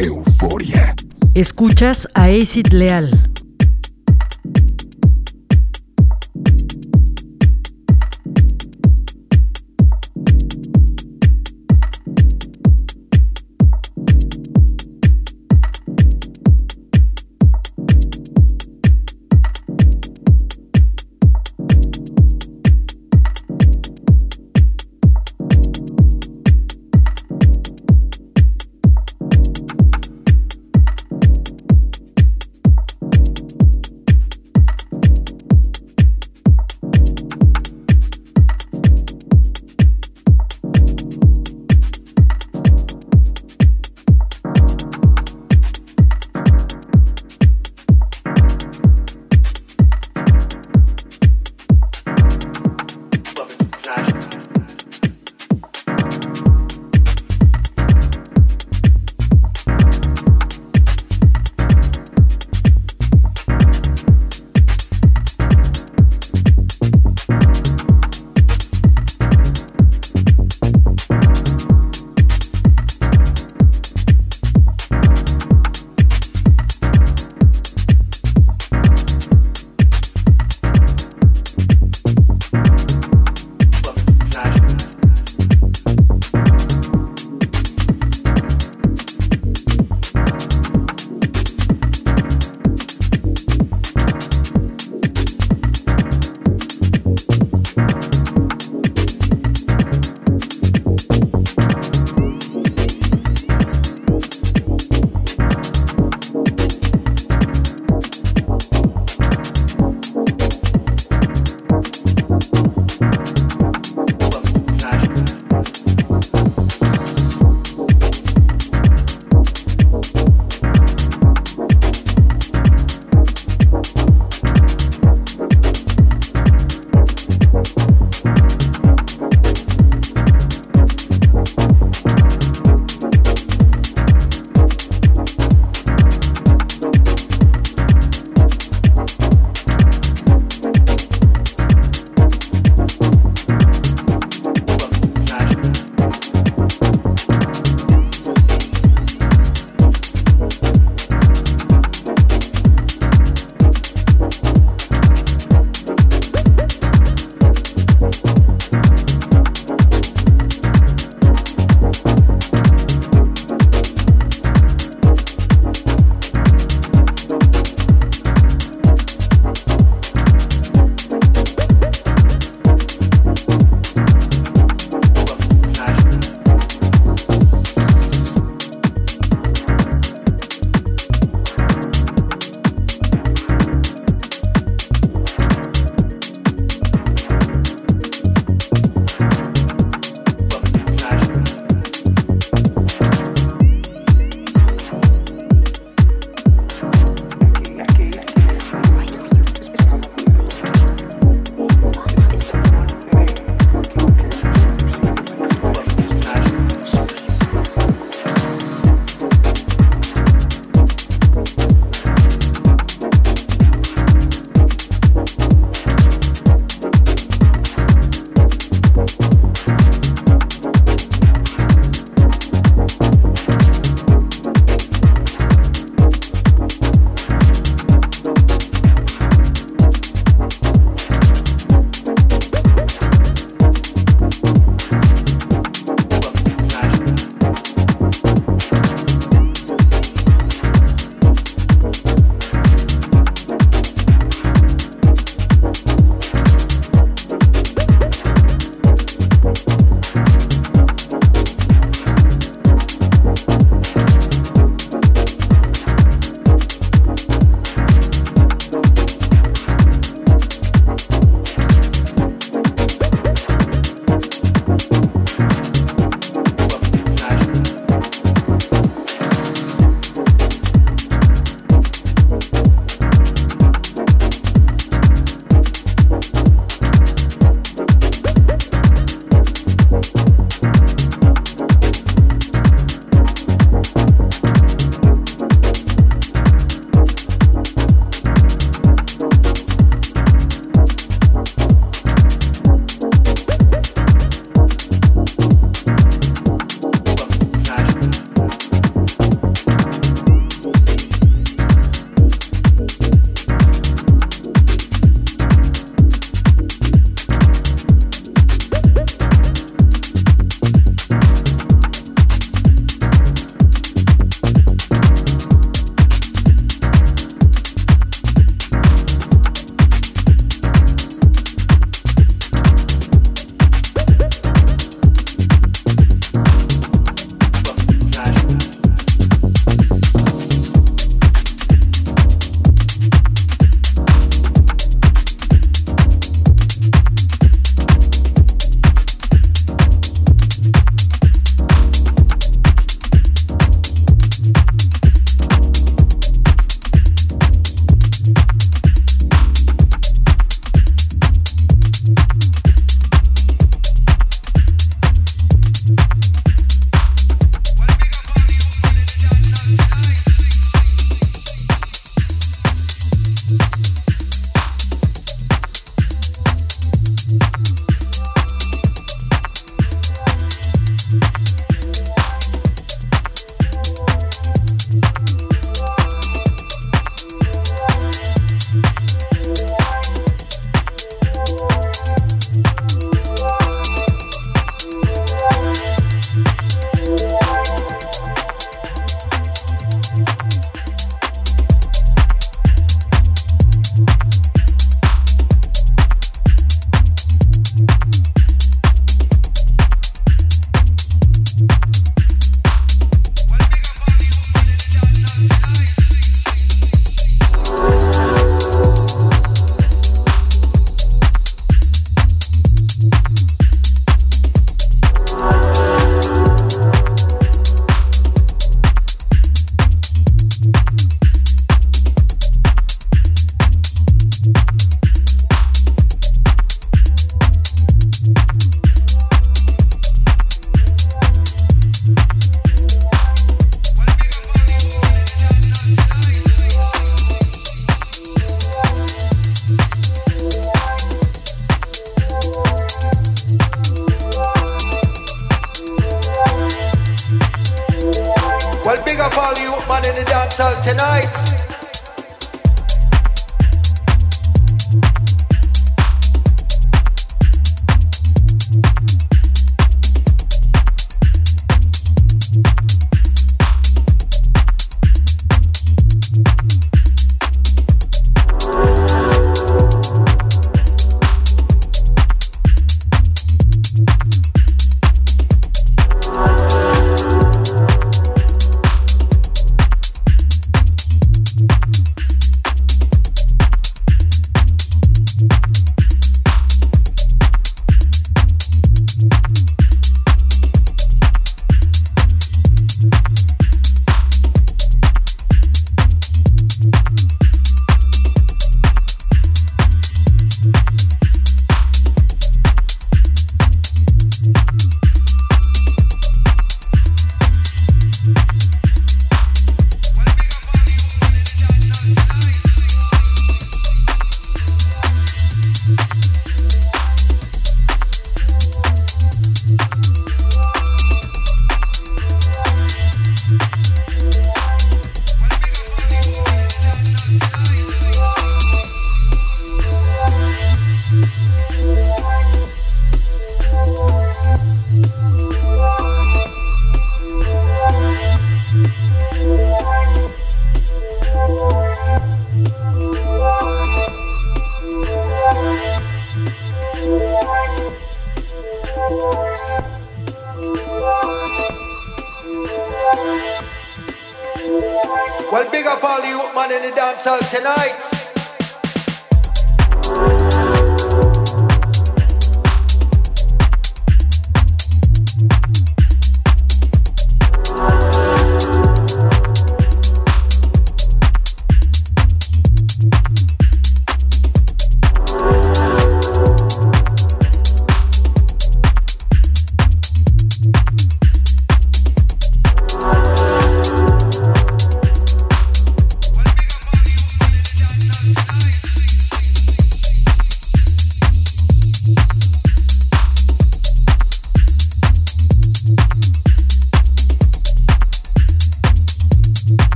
Euforia. Escuchas a Acid Leal.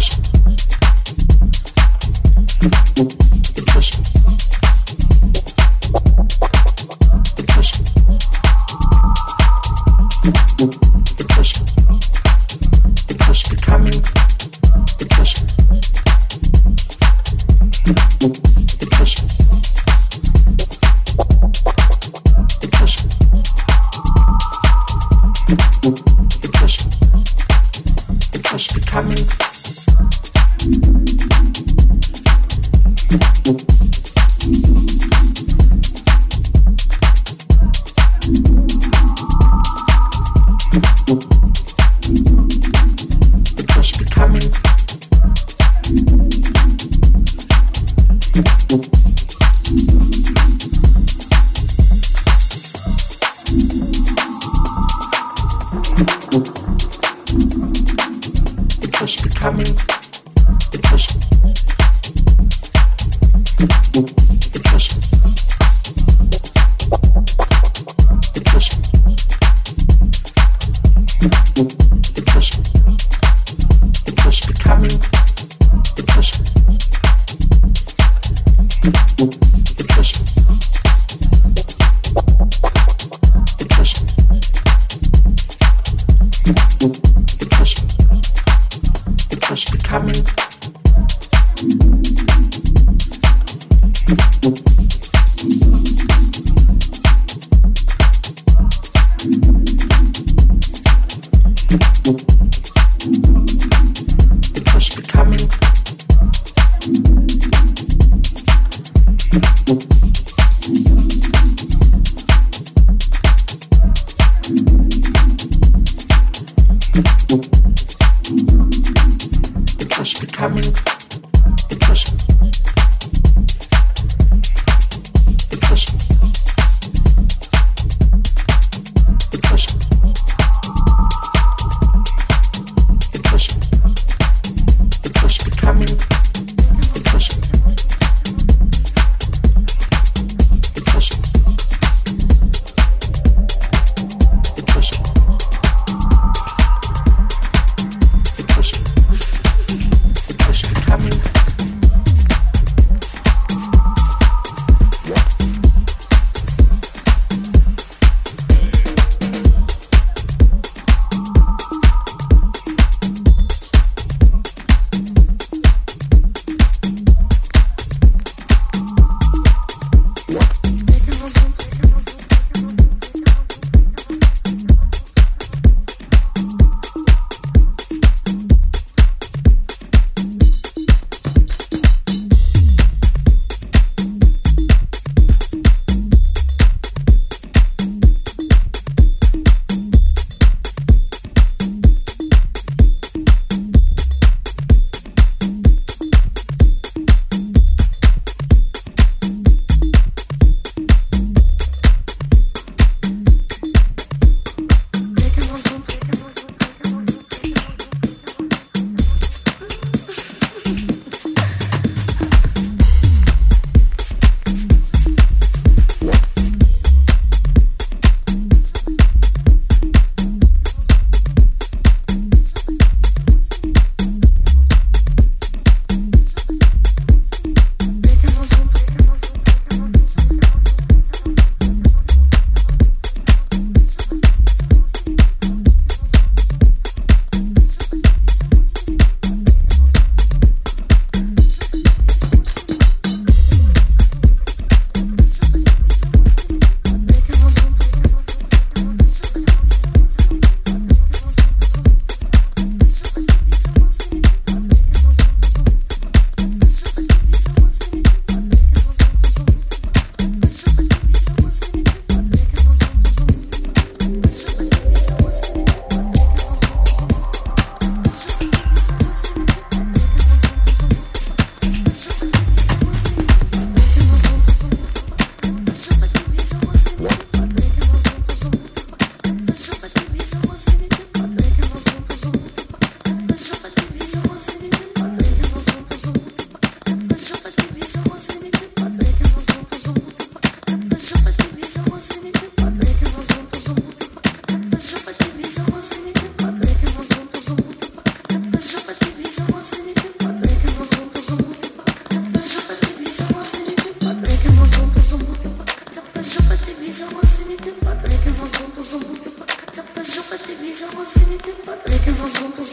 Thank you.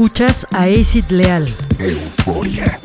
Escuchas a Acid Leal. Euforia.